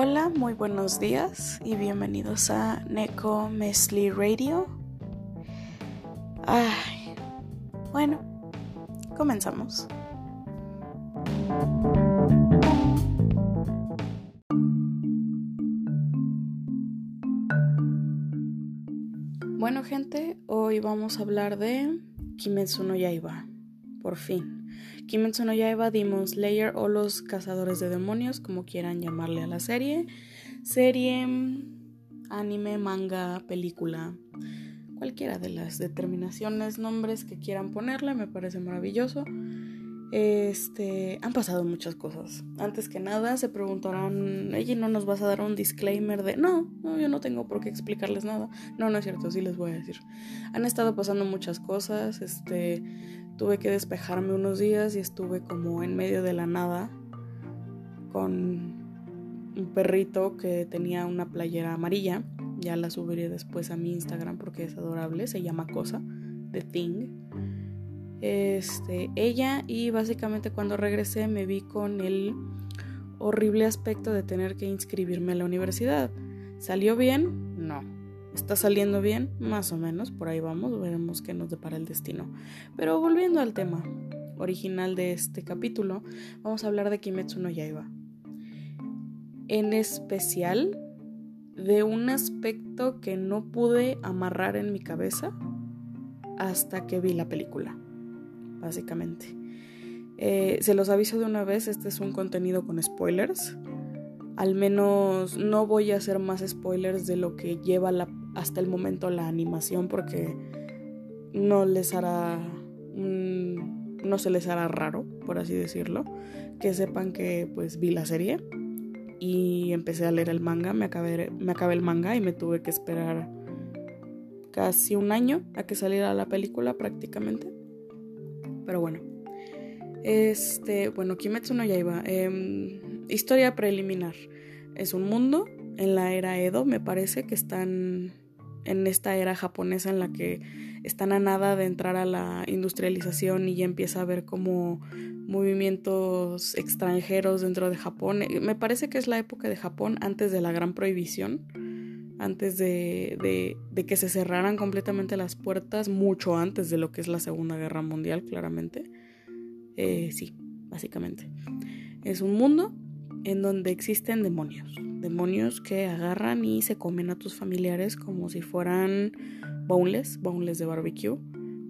Hola, muy buenos días y bienvenidos a Neko Mesli Radio. Ay, bueno, comenzamos. Bueno, gente, hoy vamos a hablar de Kimetsu no Yaiba. Por fin. Kimetsu no Yaiba, Demon Slayer o los cazadores de demonios, como quieran llamarle a la serie. Serie, anime, manga, película, cualquiera de las determinaciones, nombres que quieran ponerle, me parece maravilloso. Este, han pasado muchas cosas. Antes que nada, se preguntarán, ¿ella no nos vas a dar un disclaimer de, no, no, yo no tengo por qué explicarles nada. No, no es cierto, sí les voy a decir. Han estado pasando muchas cosas, este, tuve que despejarme unos días y estuve como en medio de la nada con un perrito que tenía una playera amarilla. Ya la subiré después a mi Instagram porque es adorable. Se llama Cosa, The Thing. Este, ella y básicamente cuando regresé me vi con el horrible aspecto de tener que inscribirme a la universidad. ¿Salió bien? No. ¿Está saliendo bien? Más o menos, por ahí vamos, veremos qué nos depara el destino. Pero volviendo al tema original de este capítulo, vamos a hablar de Kimetsu no Yaiba. En especial de un aspecto que no pude amarrar en mi cabeza hasta que vi la película, básicamente. Eh, se los aviso de una vez, este es un contenido con spoilers. Al menos no voy a hacer más spoilers de lo que lleva la hasta el momento la animación porque no les hará no se les hará raro por así decirlo que sepan que pues vi la serie y empecé a leer el manga. Me acabé, me acabé el manga y me tuve que esperar casi un año a que saliera la película prácticamente. Pero bueno este bueno Kimetsu no Yaiba eh, historia preliminar. Es un mundo en la era Edo me parece que están en esta era japonesa en la que están a nada de entrar a la industrialización y ya empieza a haber como movimientos extranjeros dentro de Japón. Eh, me parece que es la época de Japón antes de la gran prohibición, antes de, de, que se cerraran completamente las puertas, mucho antes de lo que es la Segunda Guerra Mundial, claramente. Eh, sí, básicamente. Es un mundo en donde existen demonios demonios que agarran y se comen a tus familiares como si fueran boneless, boneless de barbecue,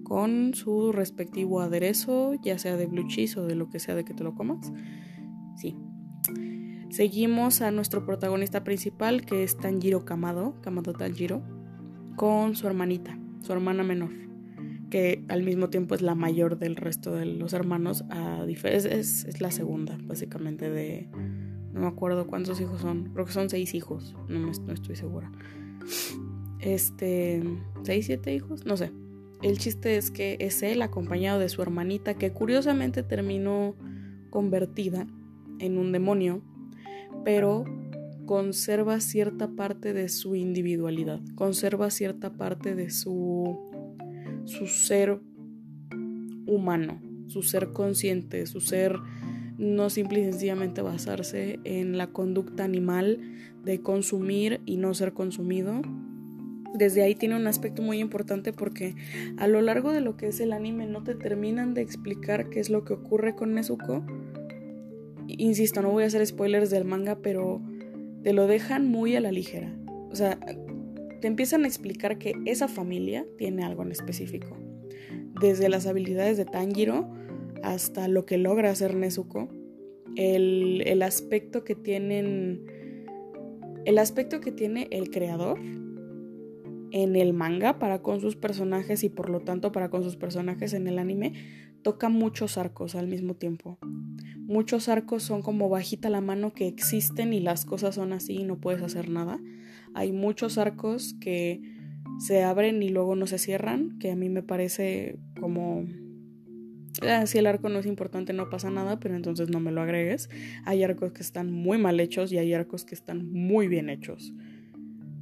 con su respectivo aderezo, ya sea de blue cheese o de lo que sea de que te lo comas. Sí. Seguimos a nuestro protagonista principal, que es Tanjiro Kamado, Kamado Tanjiro, con su hermanita, su hermana menor, que al mismo tiempo es la mayor del resto de los hermanos, a es, es la segunda, básicamente, de, no me acuerdo cuántos hijos son. Creo que son seis hijos. No, me, estoy segura. Este. ¿Seis, siete hijos? No sé. El chiste es que es él acompañado de su hermanita que curiosamente terminó convertida en un demonio, pero conserva cierta parte de su individualidad, conserva cierta parte de su, su ser humano, su ser consciente, su ser no simple y sencillamente basarse en la conducta animal de consumir y no ser consumido. Desde ahí tiene un aspecto muy importante porque a lo largo de lo que es el anime no te terminan de explicar qué es lo que ocurre con Nezuko. Insisto, no voy a hacer spoilers del manga, pero te lo dejan muy a la ligera. O sea, te empiezan a explicar que esa familia tiene algo en específico. Desde las habilidades de Tanjiro, hasta lo que logra hacer Nezuko, el, el aspecto que tienen, el aspecto que tiene el creador en el manga para con sus personajes y por lo tanto para con sus personajes en el anime toca muchos arcos al mismo tiempo. Muchos arcos son como bajita la mano que existen y las cosas son así y no puedes hacer nada. Hay muchos arcos que se abren y luego no se cierran, que a mí me parece como Si el arco no es importante no pasa nada, pero entonces no me lo agregues. Hay arcos que están muy mal hechos y hay arcos que están muy bien hechos.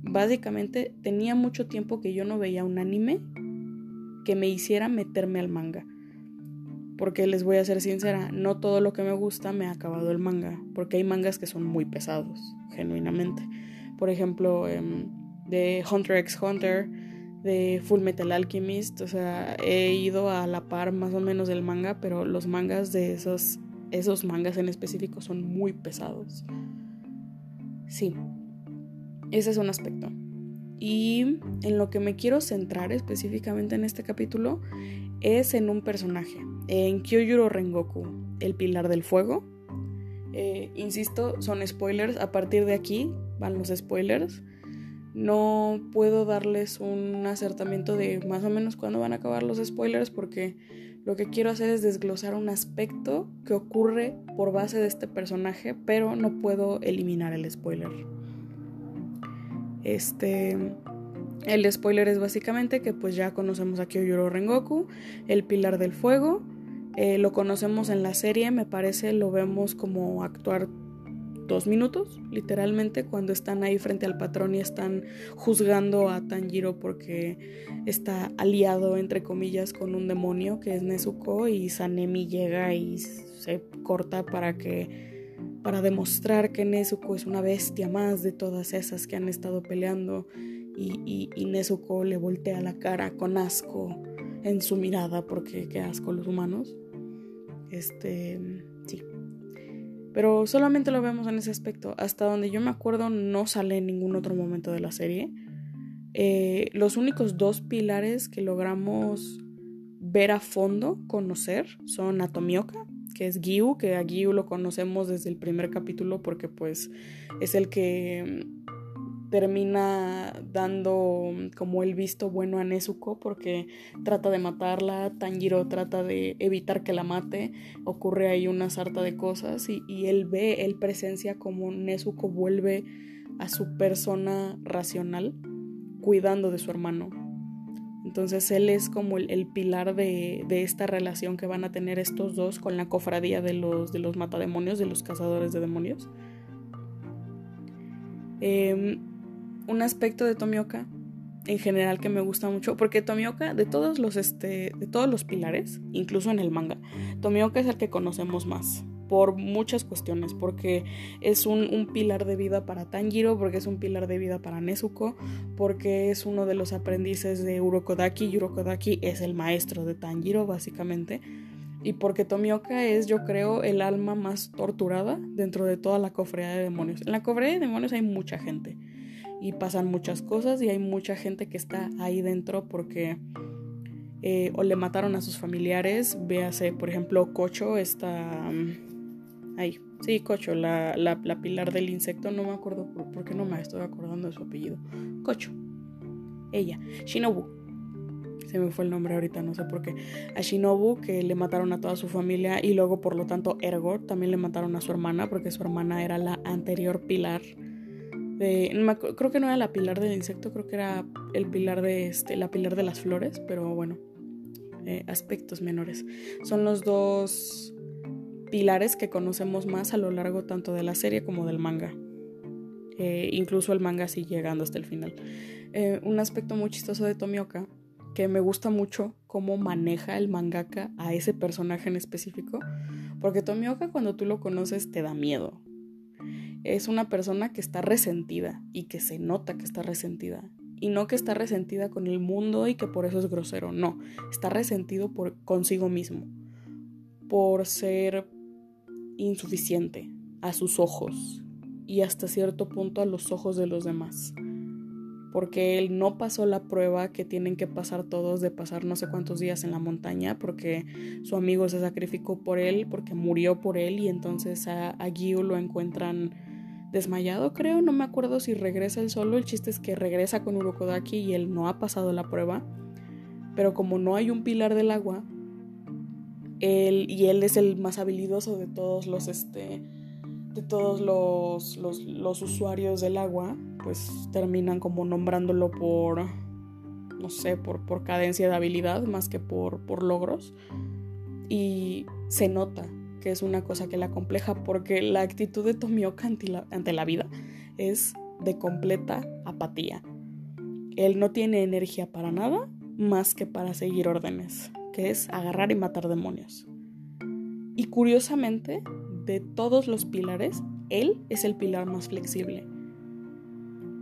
Básicamente tenía mucho tiempo que yo no veía un anime que me hiciera meterme al manga. Porque les voy a ser sincera, no todo lo que me gusta me ha acabado el manga, porque hay mangas que son muy pesados, genuinamente. Por ejemplo, em, de Hunter x Hunter, de Full Metal Alchemist, o sea, he ido a la par más o menos del manga, pero los mangas de esos, esos mangas en específico son muy pesados. Sí, ese es un aspecto. Y en lo que me quiero centrar específicamente en este capítulo es en un personaje, en Kyojuro Rengoku, el pilar del fuego. Eh, insisto, son spoilers. A partir de aquí van los spoilers. No puedo darles un acertamiento de más o menos cuándo van a acabar los spoilers porque lo que quiero hacer es desglosar un aspecto que ocurre por base de este personaje, pero no puedo eliminar el spoiler. Este. El spoiler es básicamente que pues ya conocemos a Kyojuro Rengoku, el pilar del fuego. Eh, lo conocemos en la serie, me parece, lo vemos como actuar dos minutos, literalmente, cuando están ahí frente al patrón y están juzgando a Tanjiro porque está aliado, entre comillas, con un demonio que es Nezuko y Sanemi llega y se corta para que para demostrar que Nezuko es una bestia más de todas esas que han estado peleando y, y, Nezuko le voltea la cara con asco en su mirada porque qué asco los humanos. Este. Pero solamente lo vemos en ese aspecto. Hasta donde yo me acuerdo no sale en ningún otro momento de la serie. Eh, los únicos dos pilares que logramos ver a fondo, conocer, son Atomioka que es Giu, que a Giu lo conocemos desde el primer capítulo porque pues es el que termina dando mm, como el visto bueno a Nezuko porque trata de matarla, Tanjiro trata de evitar que la mate, ocurre ahí una sarta de cosas y, él ve, él presencia como Nezuko vuelve a su persona racional cuidando de su hermano entonces él es como el, pilar de, esta relación que van a tener estos dos con la cofradía de los, de los matademonios, de los cazadores de demonios. Em, un aspecto de Tomioka en general que me gusta mucho, porque Tomioka, de todos los, este, de todos los pilares, incluso en el manga, Tomioka es el que conocemos más por muchas cuestiones, porque es un, pilar de vida para Tanjiro, porque es un pilar de vida para Nezuko, porque es uno de los aprendices de Urokodaki, y Urokodaki es el maestro de Tanjiro, básicamente, y porque Tomioka es, yo creo, el alma más torturada dentro de toda la cofradía de demonios. En la cofradía de demonios hay mucha gente, y pasan muchas cosas, y hay mucha gente que está ahí dentro porque... Eh, o le mataron a sus familiares, véase, por ejemplo, Cocho, esta Ahí, sí, Cocho, la, la, pilar del insecto, no me acuerdo por, qué no me estoy acordando de su apellido. Cocho, ella, Shinobu. Se me fue el nombre ahorita, no sé por qué. A Shinobu, que le mataron a toda su familia, y luego, por lo tanto, Ergor también le mataron a su hermana, porque su hermana era la anterior pilar. Creo que no era la pilar del insecto, creo que era el pilar de este, la pilar de las flores, pero bueno, eh, aspectos menores. Son los dos pilares que conocemos más a lo largo tanto de la serie como del manga. Eh, incluso el manga sigue llegando hasta el final. Eh, un aspecto muy chistoso de Tomioka, que me gusta mucho cómo maneja el mangaka a ese personaje en específico, porque Tomioka cuando tú lo conoces te da miedo. Es una persona que está resentida y que se nota que está resentida. Y no que está resentida con el mundo y que por eso es grosero, no, está resentido por consigo mismo, por ser insuficiente a sus ojos y hasta cierto punto a los ojos de los demás. Porque él no pasó la prueba que tienen que pasar todos de pasar no sé cuántos días en la montaña, porque su amigo se sacrificó por él, porque murió por él, y entonces a, a lo encuentran desmayado, creo. No me acuerdo si regresa él solo. El chiste es que regresa con Urokodaki y él no ha pasado la prueba. Pero como no hay un pilar del agua, él, y él es el más habilidoso de todos los, este, de todos los, los, usuarios del agua, pues terminan como nombrándolo por, no sé, por, por cadencia de habilidad más que por, por logros. Y se nota es una cosa que la compleja porque la actitud de Tomioka ante la, ante la vida es de completa apatía. Él no tiene energía para nada más que para seguir órdenes que es agarrar y matar demonios. curiosamente, de todos los pilares, él es el pilar más flexible.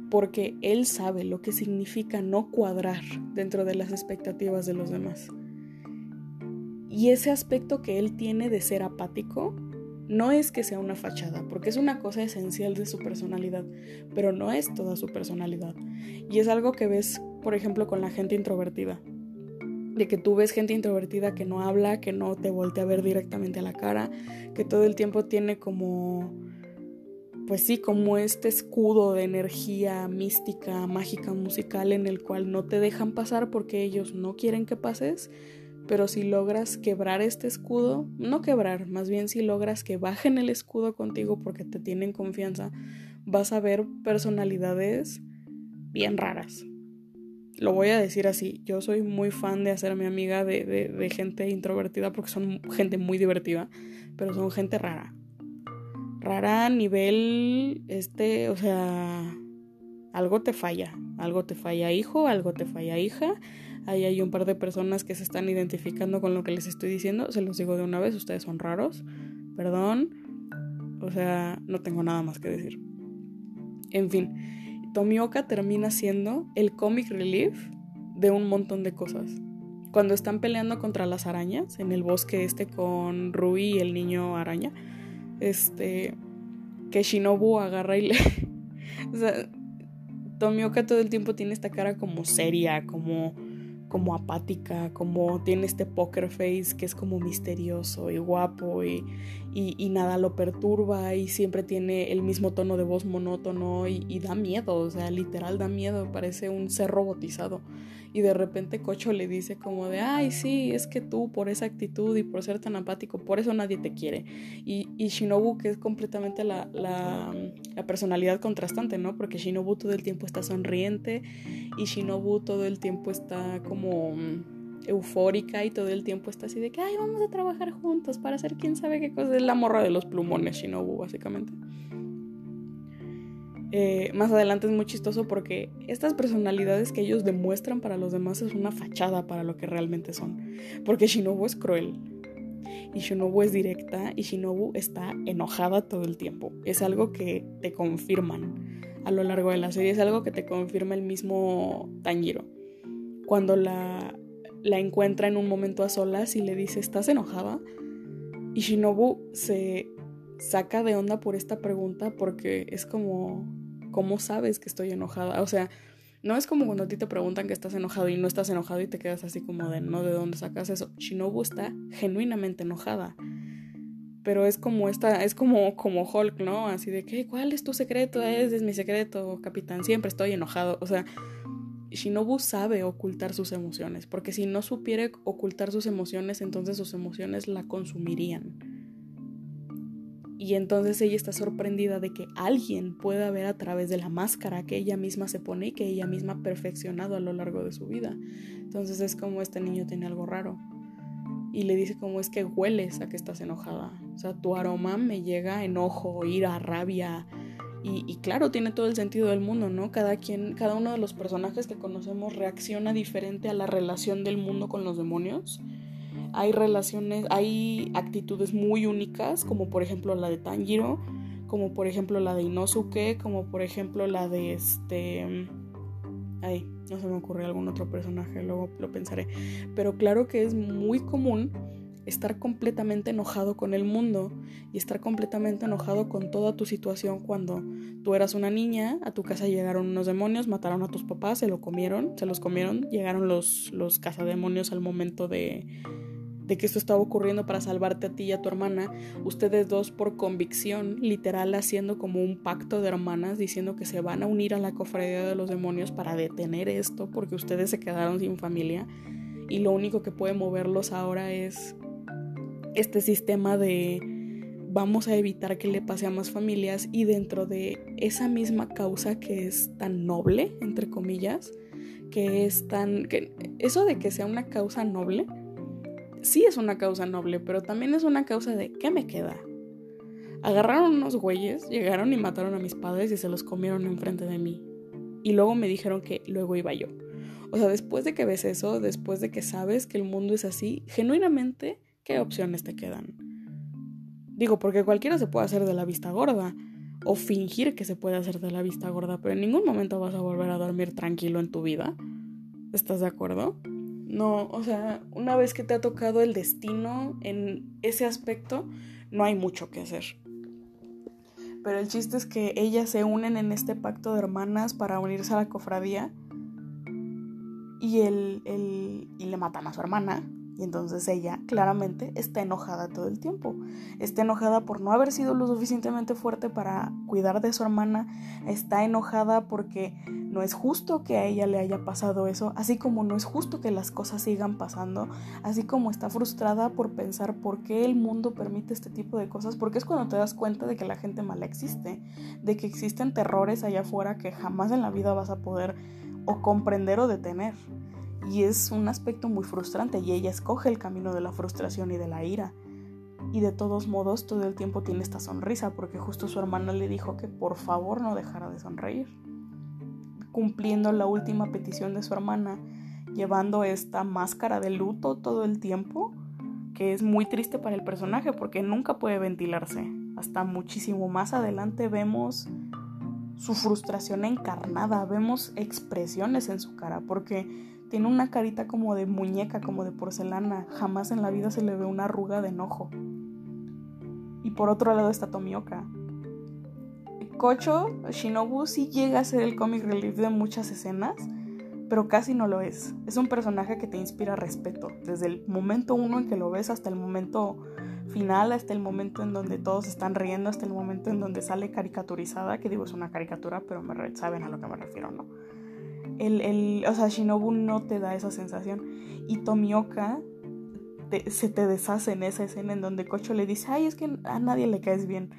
Porque él sabe lo que significa no cuadrar dentro de las expectativas de los demás. Y ese aspecto que él tiene de ser apático no es que sea una fachada, porque es una cosa esencial de su personalidad, pero no es toda su personalidad. Y es algo que ves, por ejemplo, con la gente introvertida. De que tú ves gente introvertida que no habla, que no te voltea a ver directamente a la cara, que todo el tiempo tiene como, pues sí, como este escudo de energía mística, mágica, musical en el cual no te dejan pasar porque ellos no quieren que pases pero si logras quebrar este escudo, no quebrar, más bien si logras que bajen el escudo contigo porque te tienen confianza, vas a ver personalidades bien raras. Lo voy a decir así, yo soy muy fan de hacerme amiga de, de gente introvertida porque son gente muy divertida, pero son gente rara. Rara a nivel, este, o sea, algo te falla, algo te falla hijo, algo te falla hija Ahí hay un par de personas que se están identificando con lo que les estoy diciendo. Se los digo de una vez, ustedes son raros. Perdón. O sea, no tengo nada más que decir. En fin, Tomioka termina siendo el comic relief de un montón de cosas. Cuando están peleando contra las arañas en el bosque este con Rui y el niño araña, este que Shinobu agarra y le o sea, Tomioka todo el tiempo tiene esta cara como seria, como como apática, como tiene este poker face que es como misterioso y guapo y, y, nada lo perturba y siempre tiene el mismo tono de voz monótono y, da miedo, o sea, literal da miedo, parece un ser robotizado. Y de repente Cocho le dice como de, ay, sí, es que tú por esa actitud y por ser tan apático, por eso nadie te quiere. Y, Shinobu, que es completamente la, la, la personalidad contrastante, ¿no? Porque Shinobu todo el tiempo está sonriente y Shinobu todo el tiempo está como eufórica y todo el tiempo está así de que, ay, vamos a trabajar juntos para hacer quién sabe qué cosa. Es la morra de los plumones, Shinobu, básicamente. Eh, más adelante es muy chistoso porque estas personalidades que ellos demuestran para los demás es una fachada para lo que realmente son. Porque Shinobu es cruel. Y Shinobu es directa y Shinobu está enojada todo el tiempo. Es algo que te confirman a lo largo de la serie. Es algo que te confirma el mismo Tanjiro. Cuando la, la encuentra en un momento a solas y le dice, ¿estás enojada? Y Shinobu se saca de onda por esta pregunta porque es como, ¿cómo sabes que estoy enojada? O sea, no es como cuando a ti te preguntan que estás enojado y no estás enojado y te quedas así como de, no, ¿de dónde sacas eso? Shinobu está genuinamente enojada. Pero es como esta, es como, como Hulk, ¿no? Así de que, ¿cuál es tu secreto? Es, es mi secreto, capitán, siempre estoy enojado. O sea, Shinobu sabe ocultar sus emociones, porque si no supiera ocultar sus emociones, entonces sus emociones la consumirían. Y entonces ella está sorprendida de que alguien pueda ver a través de la máscara que ella misma se pone y que ella misma ha perfeccionado a lo largo de su vida. Entonces es como este niño tiene algo raro. Y le dice como es que hueles a que estás enojada. O sea, tu aroma me llega enojo, ira, rabia, y, claro, tiene todo el sentido del mundo, ¿no? Cada quien, cada uno de los personajes que conocemos reacciona diferente a la relación del mundo con los demonios. Hay relaciones, hay actitudes muy únicas, como por ejemplo la de Tanjiro, como por ejemplo la de Inosuke, como por ejemplo la de este. Ay, no se me ocurre algún otro personaje, luego lo pensaré. Pero claro que es muy común estar completamente enojado con el mundo y estar completamente enojado con toda tu situación cuando tú eras una niña, a tu casa llegaron unos demonios, mataron a tus papás, se lo comieron, se los comieron, llegaron los, los cazademonios al momento de, de que esto estaba ocurriendo para salvarte a ti y a tu hermana, ustedes dos por convicción, literal haciendo como un pacto de hermanas, diciendo que se van a unir a la cofradía de los demonios para detener esto, porque ustedes se quedaron sin familia. Y lo único que puede moverlos ahora es este sistema de vamos a evitar que le pase a más familias y dentro de esa misma causa que es tan noble, entre comillas, que es tan... Que eso de que sea una causa noble, sí es una causa noble, pero también es una causa de ¿qué me queda? Agarraron unos güeyes, llegaron y mataron a mis padres y se los comieron enfrente de mí. Y luego me dijeron que luego iba yo. O sea, después de que ves eso, después de que sabes que el mundo es así, genuinamente ¿qué opciones te quedan? Digo, porque cualquiera se puede hacer de la vista gorda o fingir que se puede hacer de la vista gorda, pero en ningún momento vas a volver a dormir tranquilo en tu vida. ¿Estás de acuerdo? No, o sea, una vez que te ha tocado el destino en ese aspecto, no hay mucho que hacer. Pero el chiste es que ellas se unen en este pacto de hermanas para unirse a la cofradía y, el, el, y le matan a su hermana y entonces ella claramente está enojada todo el tiempo. Está enojada por no haber sido lo suficientemente fuerte para cuidar de su hermana. Está enojada porque no es justo que a ella le haya pasado eso. Así como no es justo que las cosas sigan pasando. Así como está frustrada por pensar por qué el mundo permite este tipo de cosas. Porque es cuando te das cuenta de que la gente mala existe. De que existen terrores allá afuera que jamás en la vida vas a poder o comprender o detener. Y es un aspecto muy frustrante y ella escoge el camino de la frustración y de la ira. Y de todos modos todo el tiempo tiene esta sonrisa porque justo su hermana le dijo que por favor no dejara de sonreír. Cumpliendo la última petición de su hermana, llevando esta máscara de luto todo el tiempo, que es muy triste para el personaje porque nunca puede ventilarse. Hasta muchísimo más adelante vemos su frustración encarnada, vemos expresiones en su cara, porque tiene una carita como de muñeca, como de porcelana. Jamás en la vida se le ve una arruga de enojo. Y por otro lado está Tomioka. Kocho, Shinobu sí llega a ser el comic relief de muchas escenas, pero casi no lo es. Es un personaje que te inspira respeto, desde el momento uno en que lo ves hasta el momento final, hasta el momento en donde todos están riendo, hasta el momento en donde sale caricaturizada, que digo es una caricatura, pero me saben a lo que me refiero, ¿no? El, el, o sea, Shinobu no te da esa sensación. Y Tomioka se te deshace en esa escena en donde Kocho le dice, ay, es que a nadie le caes bien.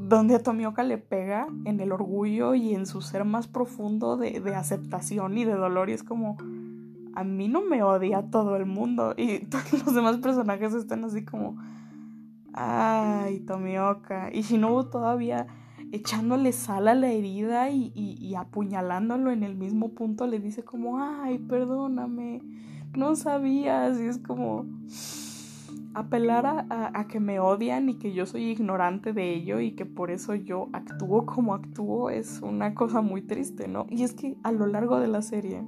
Donde a Tomioka le pega en el orgullo y en su ser más profundo de, de aceptación y de dolor. Y es como, a mí no me odia todo el mundo. Y todos los demás personajes están así como, ay, Tomioka. Y Shinobu todavía echándole sal a la herida y, apuñalándolo en el mismo punto, le dice como, ay, perdóname, no sabías. Y es como apelar a, a, que me odian y que yo soy ignorante de ello y que por eso yo actúo como actúo es una cosa muy triste, ¿no? Y es que a lo largo de la serie,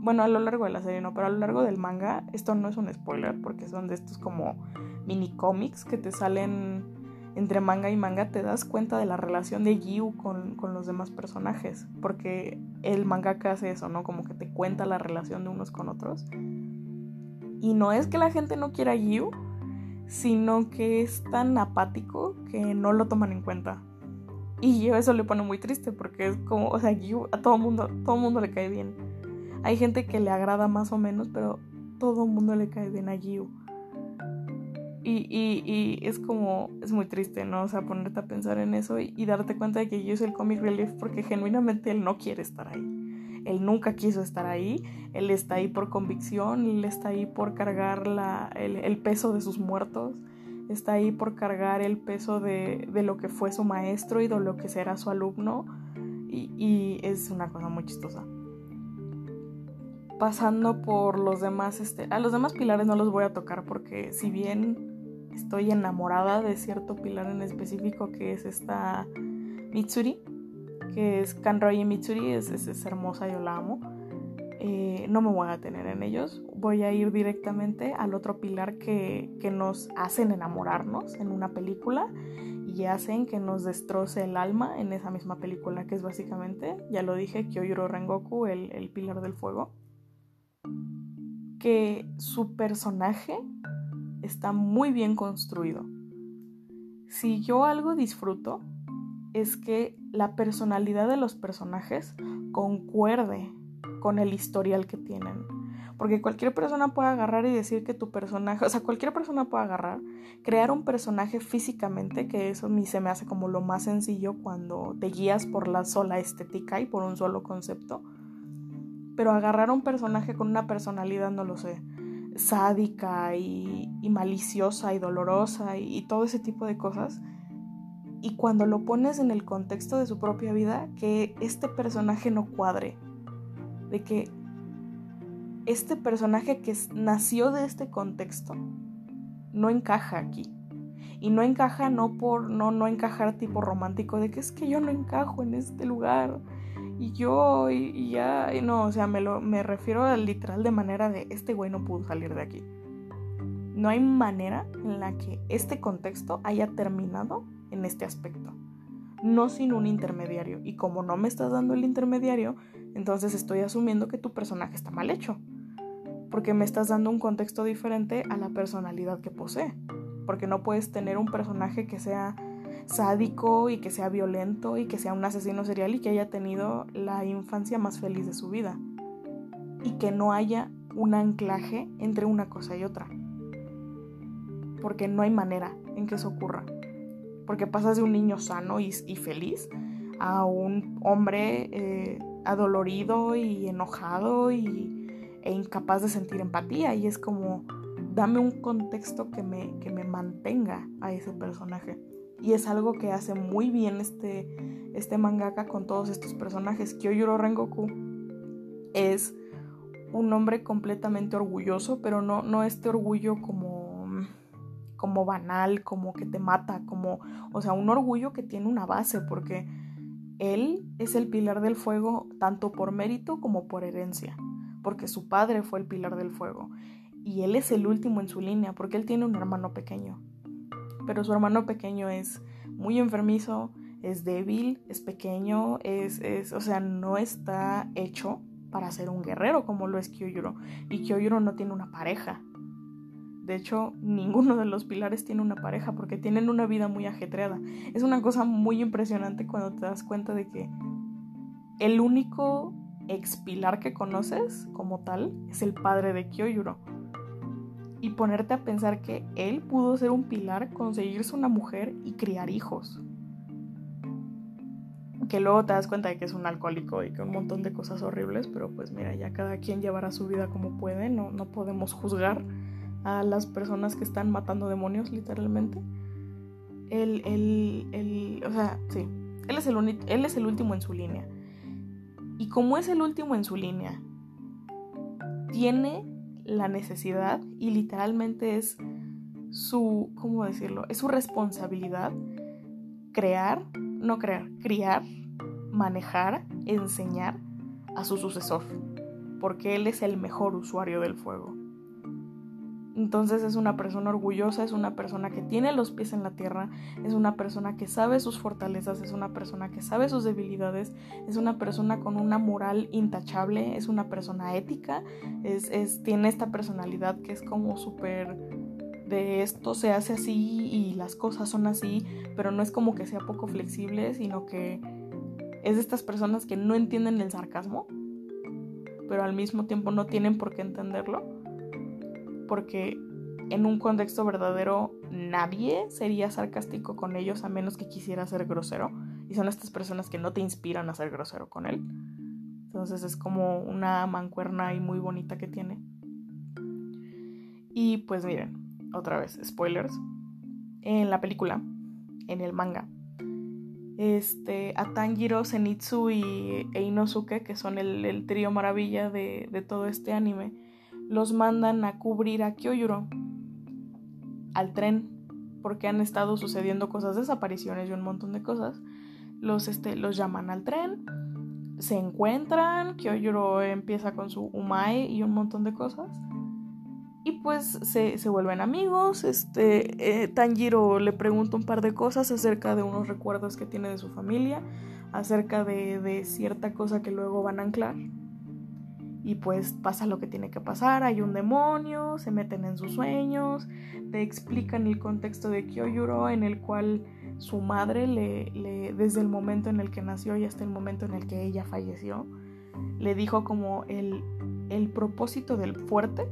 bueno, a lo largo de la serie no, pero a lo largo del manga, esto no es un spoiler porque son de estos como mini cómics que te salen entre manga y manga te das cuenta de la relación de Giu con, los demás personajes, porque el mangaka hace eso, ¿no? Como que te cuenta la relación de unos con otros. Y no es que la gente no quiera a Giu, sino que es tan apático que no lo toman en cuenta. Y yo eso le pone muy triste porque es como, o sea, Giu a todo mundo, todo mundo le cae bien. Hay gente que le agrada más o menos, pero todo mundo le cae bien a Giu. Y, es como, es muy triste, ¿no? O sea, ponerte a pensar en eso y, darte cuenta de que yo soy el comic relief porque genuinamente él no quiere estar ahí. Él nunca quiso estar ahí, él está ahí por convicción, él está ahí por cargar la, el, peso de sus muertos, está ahí por cargar el peso de, de, lo que fue su maestro y de lo que será su alumno y, y es una cosa muy chistosa pasando por los demás, este, a los demás pilares no los voy a tocar porque si bien estoy enamorada de cierto pilar en específico que es esta Mitsuri, que es Kanroy Mitsuri, es, es, hermosa, yo la amo. Eh, no me voy a tener en ellos, voy a ir directamente al otro pilar que, que nos hacen enamorarnos en una película y hacen que nos destroce el alma en esa misma película, que es básicamente, ya lo dije, Kyoiro Rengoku, el, el pilar del fuego. Que su personaje está muy bien construido. Si yo algo disfruto, es que la personalidad de los personajes concuerde con el historial que tienen. Porque cualquier persona puede agarrar y decir que tu personaje, o sea, cualquier persona puede agarrar, crear un personaje físicamente, que eso a mí se me hace como lo más sencillo cuando te guías por la sola estética y por un solo concepto. Pero agarrar un personaje con una personalidad no lo sé sádica y, maliciosa y dolorosa y, todo ese tipo de cosas. Y cuando lo pones en el contexto de su propia vida, que este personaje no cuadre. De que este personaje que nació de este contexto no encaja aquí. Y no encaja no por no, no encajar tipo romántico de que es que yo no encajo en este lugar. Y yo, y, ya, y no, o sea, me, lo, me refiero al literal de manera de este güey no pudo salir de aquí. No hay manera en la que este contexto haya terminado en este aspecto. No sin un intermediario. Y como no me estás dando el intermediario, entonces estoy asumiendo que tu personaje está mal hecho. Porque me estás dando un contexto diferente a la personalidad que posee. Porque no puedes tener un personaje que sea sádico y que sea violento y que sea un asesino serial y que haya tenido la infancia más feliz de su vida. Y que no haya un anclaje entre una cosa y otra. Porque no hay manera en que eso ocurra. Porque pasas de un niño sano y, feliz a un hombre eh, adolorido y enojado y, e incapaz de sentir empatía. Y es como, dame un contexto que me, que me mantenga a ese personaje. Y es algo que hace muy bien este, este mangaka con todos estos personajes. Kyoyuro Rengoku es un hombre completamente orgulloso, pero no, no este orgullo como, como banal, como que te mata, como, o sea, un orgullo que tiene una base, porque él es el pilar del fuego tanto por mérito como por herencia, porque su padre fue el pilar del fuego. Y él es el último en su línea, porque él tiene un hermano pequeño pero su hermano pequeño es muy enfermizo, es débil, es pequeño, es, es, o sea, no está hecho para ser un guerrero como lo es Kyojuro. Y Kyojuro no tiene una pareja. De hecho, ninguno de los pilares tiene una pareja porque tienen una vida muy ajetreada. Es una cosa muy impresionante cuando te das cuenta de que el único ex pilar que conoces como tal es el padre de Kyojuro y ponerte a pensar que él pudo ser un pilar, conseguirse una mujer y criar hijos. Que luego te das cuenta de que es un alcohólico y que un montón de cosas horribles, pero pues mira, ya cada quien llevará su vida como puede, no, no podemos juzgar a las personas que están matando demonios literalmente. Él, él, o sea, sí, él es, el él es el último en su línea. Y como es el último en su línea, tiene la necesidad y literalmente es su, ¿cómo decirlo? Es su responsabilidad crear, no crear, criar, manejar, enseñar a su sucesor, porque él es el mejor usuario del fuego. Entonces es una persona orgullosa, es una persona que tiene los pies en la tierra, es una persona que sabe sus fortalezas, es una persona que sabe sus debilidades, es una persona con una moral intachable, es una persona ética, es, tiene esta personalidad que es como súper de esto se hace así y las cosas son así, pero no es como que sea poco flexible, sino que es de estas personas que no entienden el sarcasmo, pero al mismo tiempo no tienen por qué entenderlo porque en un contexto verdadero nadie sería sarcástico con ellos a menos que quisiera ser grosero. Y son estas personas que no te inspiran a ser grosero con él. Entonces es como una mancuerna y muy bonita que tiene. Y pues miren, otra vez, spoilers. En la película, en el manga, este, a Tanjiro, y Einosuke, que son el, trío maravilla de, de todo este anime, los mandan a cubrir a Kyoyuro al tren porque han estado sucediendo cosas, desapariciones y un montón de cosas. Los, este, los llaman al tren, se encuentran, Kyoyuro empieza con su Umae y un montón de cosas. Y pues se, vuelven amigos. Este, eh, Tanjiro le pregunta un par de cosas acerca de unos recuerdos que tiene de su familia, acerca de, de cierta cosa que luego van a anclar y pues pasa lo que tiene que pasar, hay un demonio, se meten en sus sueños, te explican el contexto de Kyoyuro en el cual su madre le, desde el momento en el que nació y hasta el momento en el que ella falleció, le dijo como el, el propósito del fuerte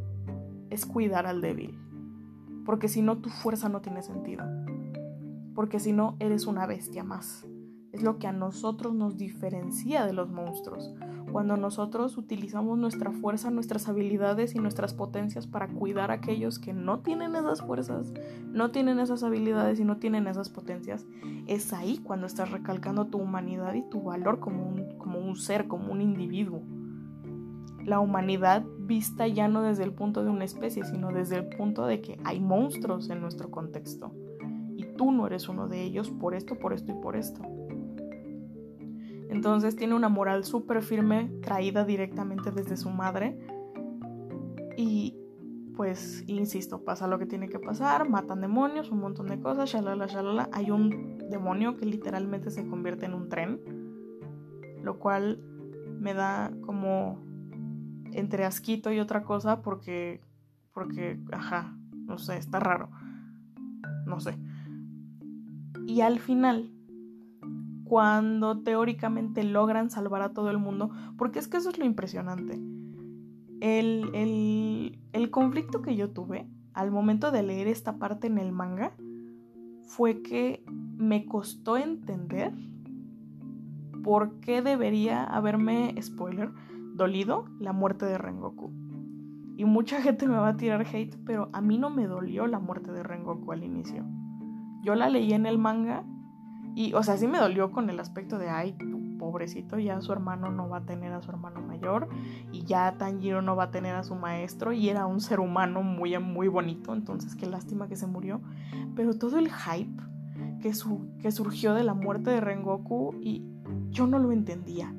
es cuidar al débil, porque si no tu fuerza no tiene sentido, porque si no eres una bestia más. Es lo que a nosotros nos diferencia de los monstruos cuando nosotros utilizamos nuestra fuerza, nuestras habilidades y nuestras potencias para cuidar a aquellos que no tienen esas fuerzas, no tienen esas habilidades y no tienen esas potencias, es ahí cuando estás recalcando tu humanidad y tu valor como un, ser, como un individuo. La humanidad vista ya no desde el punto de una especie, sino desde el punto de que hay monstruos en nuestro contexto. Y tú no eres uno de ellos por esto, por esto y por esto. Entonces tiene una moral súper firme traída directamente desde su madre. Y pues, insisto, pasa lo que tiene que pasar, matan demonios, un montón de cosas, shalala, shalala. Hay un demonio que literalmente se convierte en un tren, lo cual me da como entre asquito y otra cosa porque, porque, ajá, no sé, está raro. No sé. Y al final, cuando teóricamente logran salvar a todo el mundo, porque es que eso es lo impresionante. El, el, el conflicto que yo tuve al momento de leer esta parte en el manga fue que me costó entender por qué debería haberme, spoiler, dolido la muerte de Rengoku. Y mucha gente me va a tirar hate, pero a mí no me dolió la muerte de Rengoku al inicio. Yo la leí en el manga y, o sea, sí me dolió con el aspecto de, ay, pobrecito, ya su hermano no va a tener a su hermano mayor y ya Tanjiro no va a tener a su maestro y era un ser humano muy, muy bonito, entonces qué lástima que se murió. Pero todo el hype que, su, que surgió de la muerte de Rengoku y yo no lo entendía.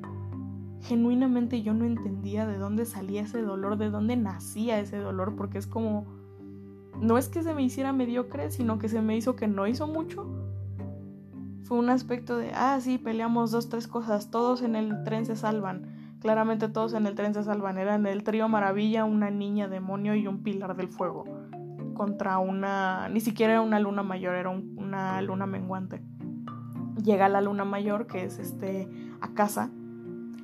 Genuinamente yo no entendía de dónde salía ese dolor, de dónde nacía ese dolor, porque es como, no es que se me hiciera mediocre, sino que se me hizo que no hizo mucho fue un aspecto de, ah, sí, peleamos dos, tres cosas, todos en el tren se salvan. Claramente todos en el tren se salvan. Eran el trío maravilla, una niña demonio y un pilar del fuego. Contra una, ni siquiera era una luna mayor, era una luna menguante. Llega la luna mayor, que es este, a casa.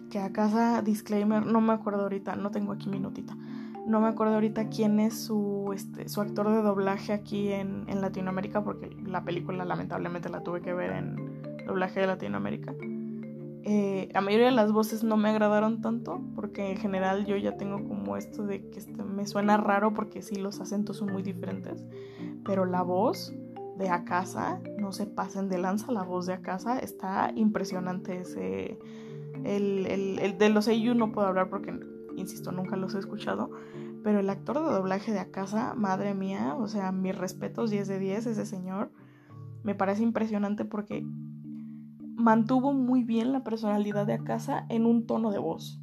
Que a casa, disclaimer, no me acuerdo ahorita, no tengo aquí minutita no me acuerdo ahorita quién es su, este, su actor de doblaje aquí en, Latinoamérica, porque la película lamentablemente la tuve que ver en doblaje de Latinoamérica. Eh, la mayoría de las voces no me agradaron tanto, porque en general yo ya tengo como esto de que este, me suena raro porque sí los acentos son muy diferentes, pero la voz de Akasa, no se pasen de lanza, la voz de Akasa está impresionante ese... El, el, el de los EU no puedo hablar porque insisto, nunca los he escuchado, pero el actor de doblaje de Akasa, madre mía, o sea, mis respetos 10 de 10, ese señor, me parece impresionante porque mantuvo muy bien la personalidad de Akasa en un tono de voz.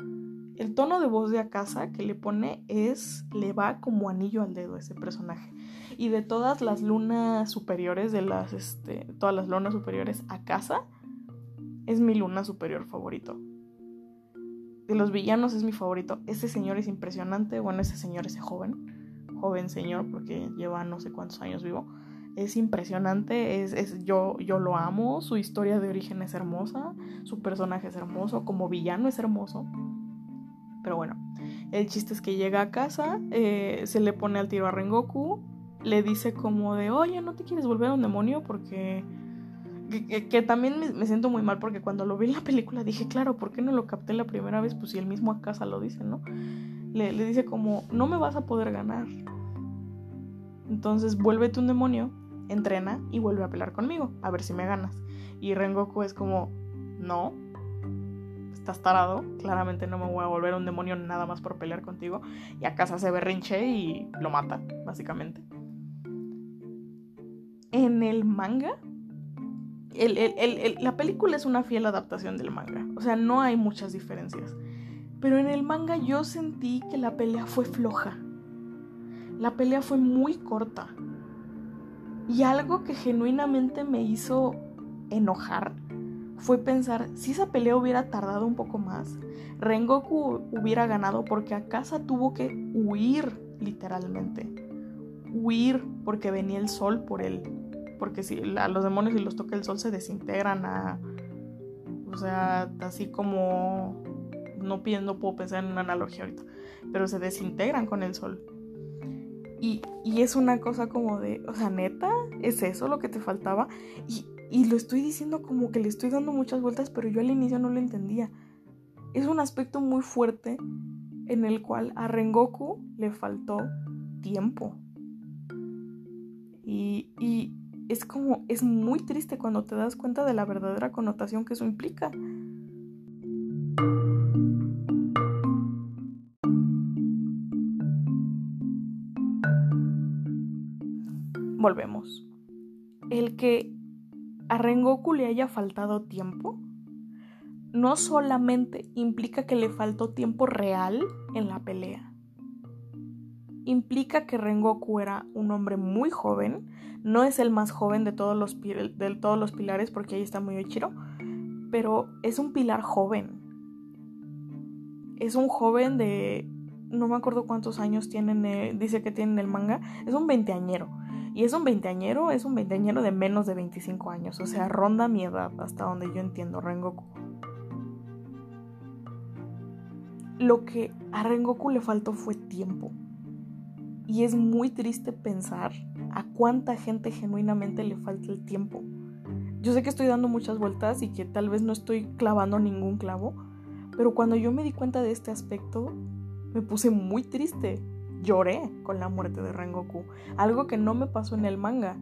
El tono de voz de Akasa que le pone es, le va como anillo al dedo ese personaje. Y de todas las lunas superiores, de las, este, todas las lunas superiores, Akasa es mi luna superior favorito de los villanos es mi favorito. Ese señor es impresionante. Bueno, ese señor, ese joven, joven señor, porque lleva no sé cuántos años vivo. Es impresionante, es, es, yo, yo lo amo, su historia de origen es hermosa, su personaje es hermoso, como villano es hermoso. Pero bueno, el chiste es que llega a casa, eh, se le pone al tiro a Rengoku, le dice como de, oye, ¿no te quieres volver a un demonio? Porque que, también me, siento muy mal porque cuando lo vi en la película dije, claro, ¿por qué no lo capté la primera vez? Pues si el mismo a casa lo dice, ¿no? Le, le dice como, no me vas a poder ganar. Entonces vuélvete un demonio, entrena y vuelve a pelear conmigo, a ver si me ganas. Y Rengoku es como, no, estás tarado, claramente no me voy a volver un demonio nada más por pelear contigo. Y a casa se berrinche y lo mata, básicamente. En el manga la película es una fiel adaptación del manga, o sea, no hay muchas diferencias. Pero en el manga yo sentí que la pelea fue floja. La pelea fue muy corta. Y algo que genuinamente me hizo enojar fue pensar, si esa pelea hubiera tardado un poco más, Rengoku hubiera ganado porque Akasa tuvo que huir literalmente. Huir porque venía el sol por él porque si a los demonios si los toca el sol se desintegran a... O sea, así como... No, no puedo pensar en una analogía ahorita, pero se desintegran con el sol. Y, y, es una cosa como de, o sea, neta, es eso lo que te faltaba. Y, y lo estoy diciendo como que le estoy dando muchas vueltas, pero yo al inicio no lo entendía. Es un aspecto muy fuerte en el cual a Rengoku le faltó tiempo. Y, y, es como, es muy triste cuando te das cuenta de la verdadera connotación que eso implica. Volvemos. el que a Rengoku le haya faltado tiempo no solamente implica que le faltó tiempo real en la pelea. Implica que Rengoku era un hombre muy joven, no es el más joven de todos los, de todos los pilares porque ahí está muy Ichiro, pero es un pilar joven. Es un joven de no me acuerdo cuántos años tienen, dice que tienen el manga, es un veinteañero. Y es un veinteañero, es un veinteañero de menos de 25 años, o sea, ronda mi edad, hasta donde yo entiendo Rengoku. Lo que a Rengoku le faltó fue tiempo. Y es muy triste pensar a cuánta gente genuinamente le falta el tiempo. Yo sé que estoy dando muchas vueltas y que tal vez no estoy clavando ningún clavo, pero cuando yo me di cuenta de este aspecto, me puse muy triste. Lloré con la muerte de Rengoku, algo que no me pasó en el manga.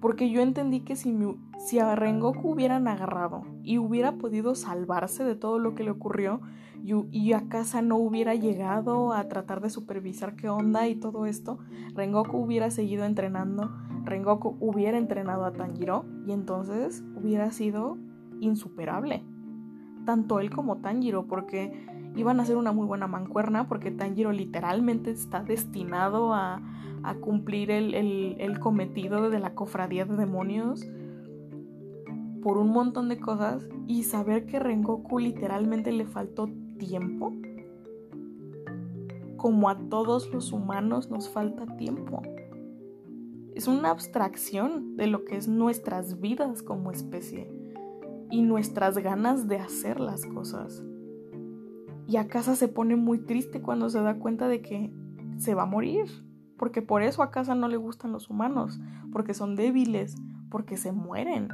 Porque yo entendí que si, si a Rengoku hubieran agarrado y hubiera podido salvarse de todo lo que le ocurrió y, y, a casa no hubiera llegado a tratar de supervisar qué onda y todo esto, Rengoku hubiera seguido entrenando, Rengoku hubiera entrenado a Tanjiro y entonces hubiera sido insuperable. Tanto él como Tanjiro, porque iban a ser una muy buena mancuerna porque Tanjiro literalmente está destinado a, cumplir el, cometido de la cofradía de demonios por un montón de cosas y saber que Rengoku literalmente le faltó tiempo. Como a todos los humanos nos falta tiempo. Es una abstracción de lo que es nuestras vidas como especie y nuestras ganas de hacer las cosas. Y Akasa se pone muy triste cuando se da cuenta de que se va a morir. Porque por eso a Akasa no le gustan los humanos. Porque son débiles. Porque se mueren.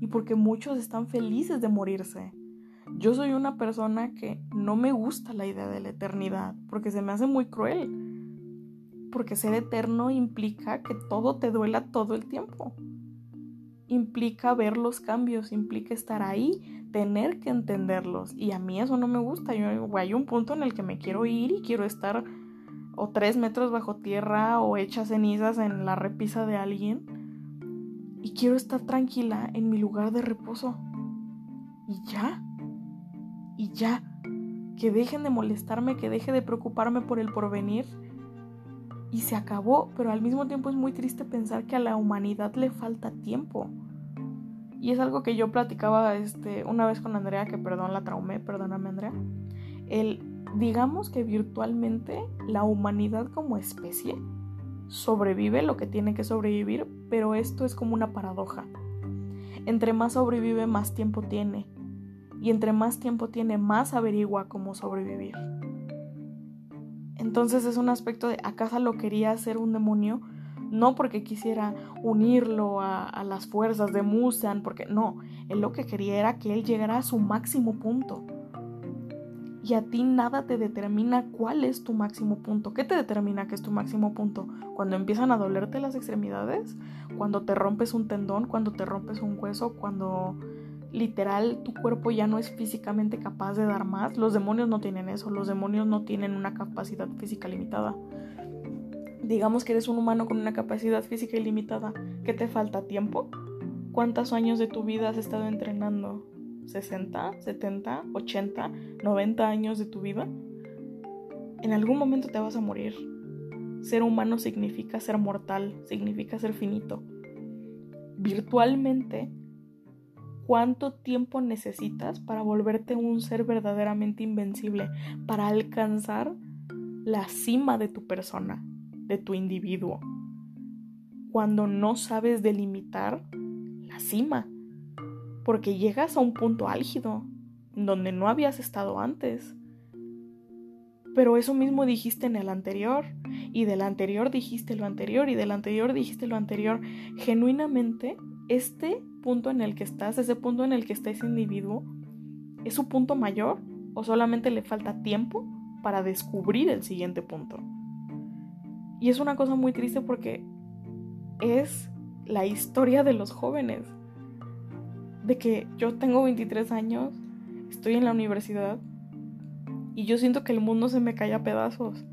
Y porque muchos están felices de morirse. Yo soy una persona que no me gusta la idea de la eternidad. Porque se me hace muy cruel. Porque ser eterno implica que todo te duela todo el tiempo implica ver los cambios, implica estar ahí, tener que entenderlos. Y a mí eso no me gusta. Yo, hay un punto en el que me quiero ir y quiero estar o tres metros bajo tierra o hecha cenizas en la repisa de alguien. Y quiero estar tranquila en mi lugar de reposo. Y ya. Y ya. Que dejen de molestarme, que deje de preocuparme por el porvenir. Y se acabó, pero al mismo tiempo es muy triste pensar que a la humanidad le falta tiempo. Y es algo que yo platicaba este, una vez con Andrea, que perdón, la traumé, perdóname Andrea. El, digamos que virtualmente la humanidad como especie sobrevive lo que tiene que sobrevivir, pero esto es como una paradoja. Entre más sobrevive, más tiempo tiene. Y entre más tiempo tiene, más averigua cómo sobrevivir. Entonces es un aspecto de, ¿acaso lo quería hacer un demonio? no porque quisiera unirlo a, las fuerzas de Musan, porque no, él lo que quería era que él llegara a su máximo punto. Y a ti nada te determina cuál es tu máximo punto. ¿Qué te determina que es tu máximo punto? Cuando empiezan a dolerte las extremidades, cuando te rompes un tendón, cuando te rompes un hueso, cuando literal tu cuerpo ya no es físicamente capaz de dar más. Los demonios no tienen eso, los demonios no tienen una capacidad física limitada digamos que eres un humano con una capacidad física ilimitada, ¿qué te falta tiempo? ¿Cuántos años de tu vida has estado entrenando? ¿60, 70, 80, 90 años de tu vida? En algún momento te vas a morir. Ser humano significa ser mortal, significa ser finito. Virtualmente, ¿cuánto tiempo necesitas para volverte un ser verdaderamente invencible, para alcanzar la cima de tu persona? de tu individuo. Cuando no sabes delimitar la cima, porque llegas a un punto álgido donde no habías estado antes. Pero eso mismo dijiste en el anterior, y del anterior dijiste lo anterior, y del anterior dijiste lo anterior. Genuinamente, este punto en el que estás, ese punto en el que está ese individuo, ¿es su punto mayor o solamente le falta tiempo para descubrir el siguiente punto? Y es una cosa muy triste porque es la historia de los jóvenes. De que yo tengo 23 años, estoy en la universidad y yo siento que el mundo se me cae a pedazos.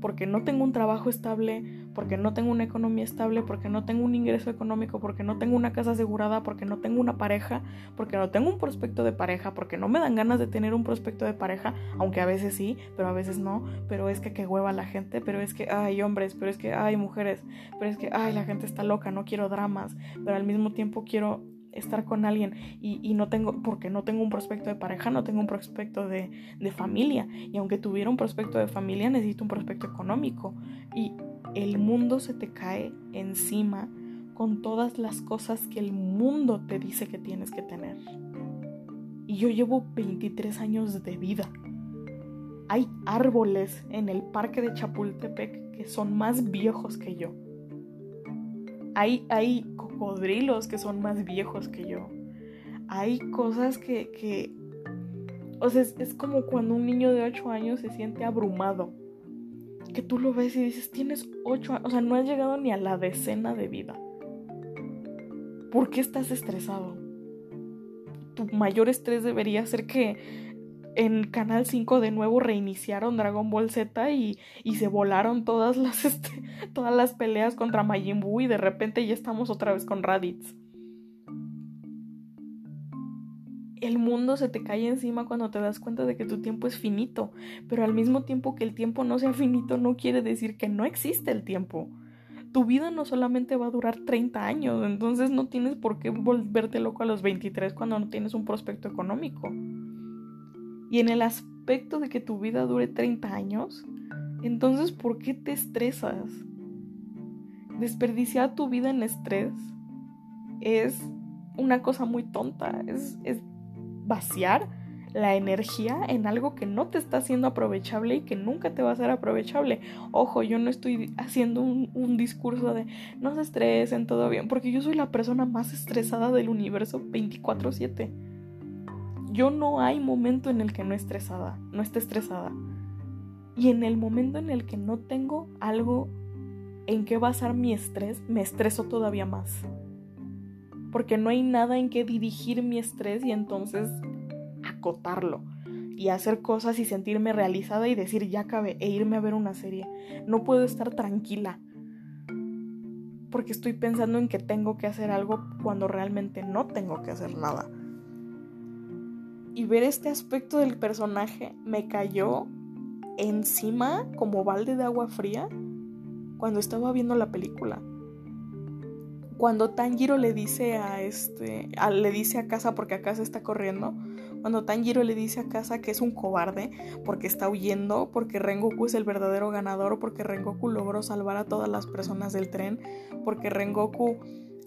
Porque no tengo un trabajo estable, porque no tengo una economía estable, porque no tengo un ingreso económico, porque no tengo una casa asegurada, porque no tengo una pareja, porque no tengo un prospecto de pareja, porque no me dan ganas de tener un prospecto de pareja, aunque a veces sí, pero a veces no, pero es que que hueva la gente, pero es que hay hombres, pero es que hay mujeres, pero es que ay la gente está loca, no quiero dramas, pero al mismo tiempo quiero estar con alguien y, no tengo, porque no tengo un prospecto de pareja, no tengo un prospecto de, de, familia. Y aunque tuviera un prospecto de familia, necesito un prospecto económico. Y el mundo se te cae encima con todas las cosas que el mundo te dice que tienes que tener. Y yo llevo 23 años de vida. Hay árboles en el parque de Chapultepec que son más viejos que yo. Hay, hay cocodrilos que son más viejos que yo. Hay cosas que, que o sea, es, es, como cuando un niño de 8 años se siente abrumado. Que tú lo ves y dices, tienes 8 años, o sea, no has llegado ni a la decena de vida. ¿Por qué estás estresado? Tu mayor estrés debería ser que en Canal 5 de nuevo reiniciaron Dragon Ball Z y, y se volaron todas las, este, todas las peleas contra Majin Buu y de repente ya estamos otra vez con Raditz. El mundo se te cae encima cuando te das cuenta de que tu tiempo es finito, pero al mismo tiempo que el tiempo no sea finito no quiere decir que no existe el tiempo. Tu vida no solamente va a durar 30 años, entonces no tienes por qué volverte loco a los 23 cuando no tienes un prospecto económico. Y en el aspecto de que tu vida dure 30 años, entonces ¿por qué te estresas? Desperdiciar tu vida en estrés es una cosa muy tonta, vaciar la energía en algo que no te está haciendo aprovechable y que nunca te va a ser aprovechable. Ojo, yo no estoy haciendo un, discurso de no se estresen, todo bien, porque yo soy la persona más estresada del universo 24/7 yo no hay momento en el que no estresada, no esté estresada. Y en el momento en el que no tengo algo en que basar mi estrés, me estreso todavía más. Porque no hay nada en que dirigir mi estrés y entonces acotarlo y hacer cosas y sentirme realizada y decir ya acabé e irme a ver una serie. No puedo estar tranquila porque estoy pensando en que tengo que hacer algo cuando realmente no tengo que hacer nada y ver este aspecto del personaje me cayó encima como balde de agua fría cuando estaba viendo la película. Cuando Tanjiro le dice a este, le dice a Casa porque se está corriendo, cuando Tanjiro le dice a Casa que es un cobarde porque está huyendo, porque Rengoku es el verdadero ganador, porque Rengoku logró salvar a todas las personas del tren, porque Rengoku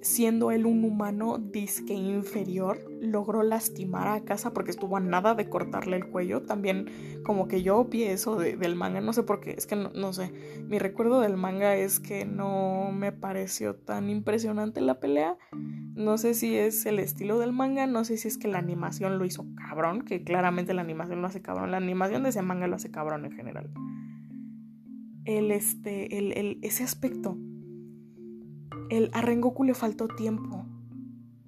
siendo él un humano disque inferior, logró lastimar a Casa porque estuvo a nada de cortarle el cuello. También como que yo vi eso del manga, no sé por qué, es que no, sé. Mi recuerdo del manga es que no me pareció tan impresionante la pelea. No sé si es el estilo del manga, no sé si es que la animación lo hizo cabrón, que claramente la animación lo hace cabrón. La animación de ese manga lo hace cabrón en general. El, este, el, el, ese aspecto el, a Rengoku le faltó tiempo.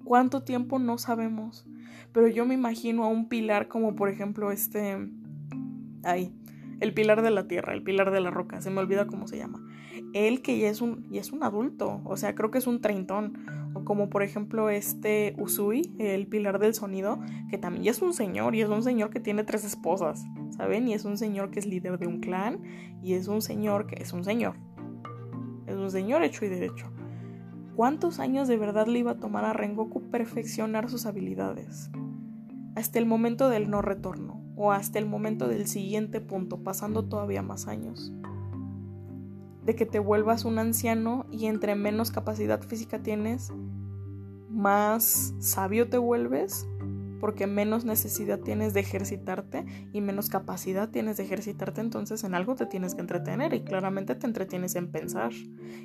¿Cuánto tiempo? No sabemos. Pero yo me imagino a un pilar como por ejemplo este... Ahí. El pilar de la tierra, el pilar de la roca, se me olvida cómo se llama. Él que ya es un, es un adulto, o sea, creo que es un treintón. O como por ejemplo este Usui, el pilar del sonido, que también ya es un señor, y es un señor que tiene tres esposas, ¿saben? Y es un señor que es líder de un clan, y es un señor que es un señor. Es un señor hecho y derecho. ¿Cuántos años de verdad le iba a tomar a Rengoku perfeccionar sus habilidades? Hasta el momento del no retorno, o hasta el momento del siguiente punto, pasando todavía más años. De que te vuelvas un anciano y entre menos capacidad física tienes, más sabio te vuelves porque menos necesidad tienes de ejercitarte y menos capacidad tienes de ejercitarte, entonces en algo te tienes que entretener y claramente te entretienes en pensar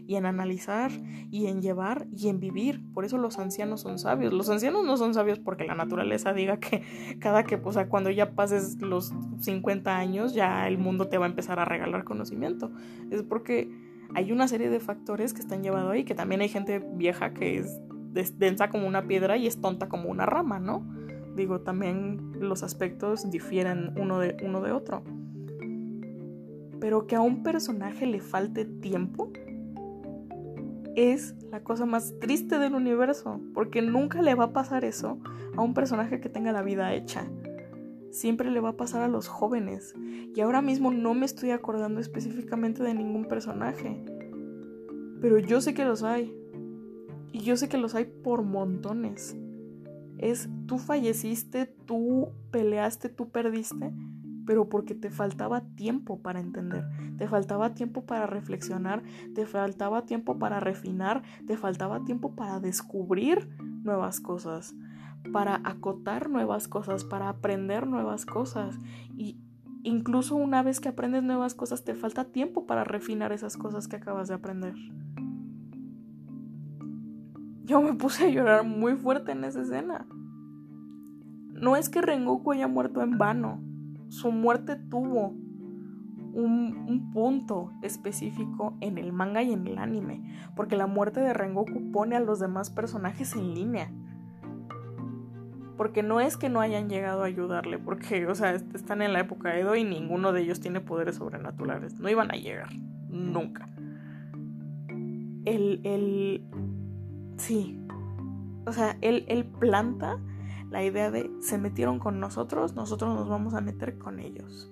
y en analizar y en llevar y en vivir. Por eso los ancianos son sabios. Los ancianos no son sabios porque la naturaleza diga que cada que, o sea, cuando ya pases los 50 años ya el mundo te va a empezar a regalar conocimiento. Es porque hay una serie de factores que están llevados ahí, que también hay gente vieja que es densa como una piedra y es tonta como una rama, ¿no? Digo, también los aspectos difieren uno de, uno de otro. Pero que a un personaje le falte tiempo es la cosa más triste del universo, porque nunca le va a pasar eso a un personaje que tenga la vida hecha. Siempre le va a pasar a los jóvenes. Y ahora mismo no me estoy acordando específicamente de ningún personaje. Pero yo sé que los hay. Y yo sé que los hay por montones. Es tú falleciste, tú peleaste, tú perdiste, pero porque te faltaba tiempo para entender, te faltaba tiempo para reflexionar, te faltaba tiempo para refinar, te faltaba tiempo para descubrir nuevas cosas, para acotar nuevas cosas, para aprender nuevas cosas. Y incluso una vez que aprendes nuevas cosas, te falta tiempo para refinar esas cosas que acabas de aprender. Yo me puse a llorar muy fuerte en esa escena. No es que Rengoku haya muerto en vano. Su muerte tuvo un, punto específico en el manga y en el anime. Porque la muerte de Rengoku pone a los demás personajes en línea. Porque no es que no hayan llegado a ayudarle, porque, o sea, están en la época Edo y ninguno de ellos tiene poderes sobrenaturales. No iban a llegar, nunca. El, el, Sí. O sea, él, él planta la idea de se metieron con nosotros, nosotros nos vamos a meter con ellos.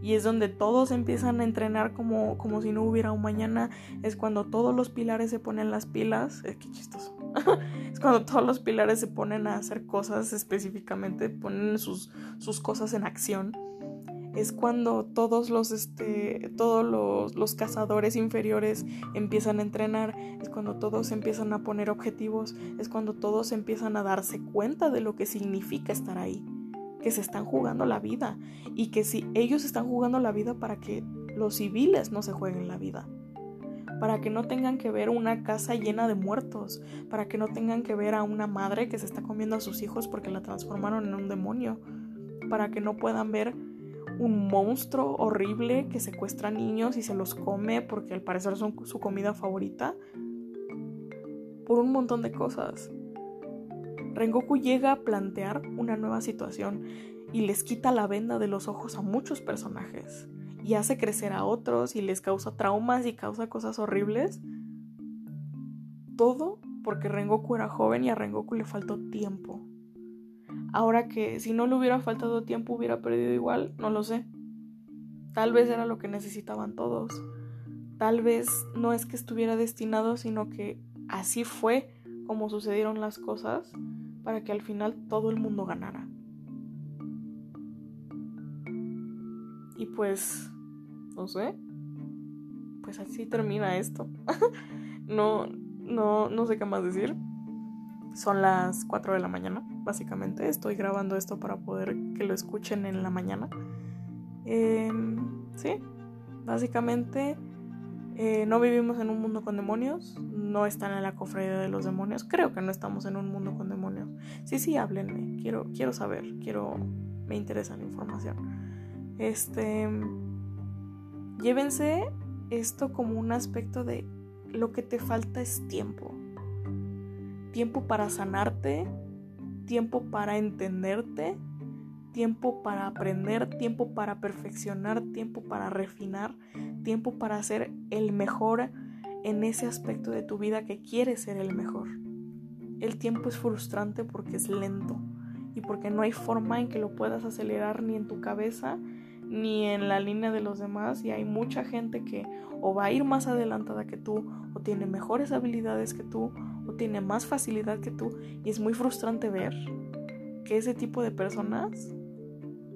Y es donde todos empiezan a entrenar como, como si no hubiera un mañana. Es cuando todos los pilares se ponen las pilas. Es que chistoso. es cuando todos los pilares se ponen a hacer cosas específicamente, ponen sus, sus cosas en acción es cuando todos los este todos los, los, cazadores inferiores empiezan a entrenar, es cuando todos empiezan a poner objetivos, es cuando todos empiezan a darse cuenta de lo que significa estar ahí, que se están jugando la vida y que si ellos están jugando la vida para que los civiles no se jueguen la vida para que no tengan que ver una casa llena de muertos, para que no tengan que ver a una madre que se está comiendo a sus hijos porque la transformaron en un demonio, para que no puedan ver un monstruo horrible que secuestra niños y se los come porque al parecer son su comida favorita. Por un montón de cosas. Rengoku llega a plantear una nueva situación y les quita la venda de los ojos a muchos personajes y hace crecer a otros y les causa traumas y causa cosas horribles. Todo porque Rengoku era joven y a Rengoku le faltó tiempo. Ahora que si no le hubiera faltado tiempo hubiera perdido igual, no lo sé. Tal vez era lo que necesitaban todos. Tal vez no es que estuviera destinado, sino que así fue como sucedieron las cosas para que al final todo el mundo ganara. Y pues, no sé, pues así termina esto. no, no, no sé qué más decir. Son las 4 de la mañana básicamente. Estoy grabando esto para poder que lo escuchen en la mañana. Em, sí, básicamente eh, no vivimos en un mundo con demonios, no están en la cofradía de los demonios. Creo que no estamos en un mundo con demonios. Sí, sí, háblenme. Quiero, quiero saber, quiero, me interesa la información. Este, llévense esto como un aspecto de lo que te falta es tiempo. Tiempo para sanarte, tiempo para entenderte, tiempo para aprender, tiempo para perfeccionar, tiempo para refinar, tiempo para ser el mejor en ese aspecto de tu vida que quieres ser el mejor. El tiempo es frustrante porque es lento y porque no hay forma en que lo puedas acelerar ni en tu cabeza ni en la línea de los demás y hay mucha gente que o va a ir más adelantada que tú o tiene mejores habilidades que tú o tiene más facilidad que tú y es muy frustrante ver que ese tipo de personas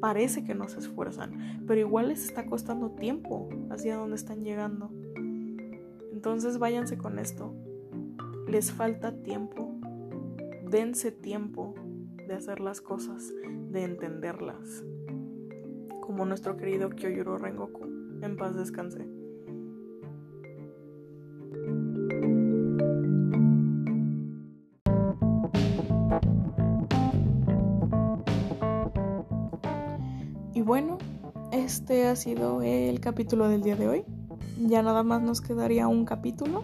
parece que no se esfuerzan, pero igual les está costando tiempo hacia donde están llegando. Entonces váyanse con esto. Les falta tiempo. Dense tiempo de hacer las cosas, de entenderlas. Como nuestro querido Kyoyuro Rengoku. En paz descanse. Bueno, este ha sido el capítulo del día de hoy. Ya nada más nos quedaría un capítulo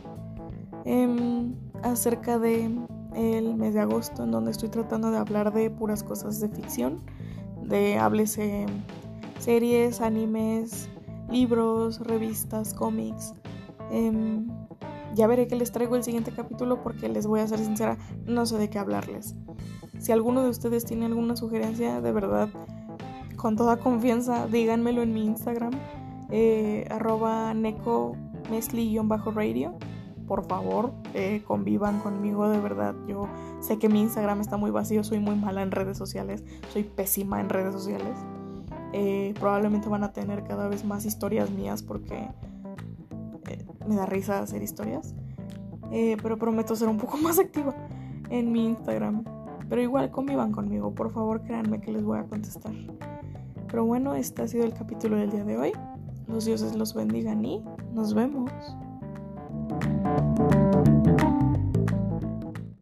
em, acerca de el mes de agosto en donde estoy tratando de hablar de puras cosas de ficción, de háblese series, animes, libros, revistas, cómics, em, Ya veré que les traigo el siguiente capítulo porque les voy a ser sincera, no sé de qué hablarles. Si alguno de ustedes tiene alguna sugerencia, de verdad, con toda confianza, díganmelo en mi Instagram, eh, arroba neco radio Por favor, eh, convivan conmigo, de verdad. Yo sé que mi Instagram está muy vacío, soy muy mala en redes sociales, soy pésima en redes sociales. Eh, probablemente van a tener cada vez más historias mías porque me da risa hacer historias. Eh, pero prometo ser un poco más activa en mi Instagram. Pero igual convivan conmigo, por favor créanme que les voy a contestar. Pero bueno, este ha sido el capítulo del día de hoy. Los dioses los bendigan y nos vemos.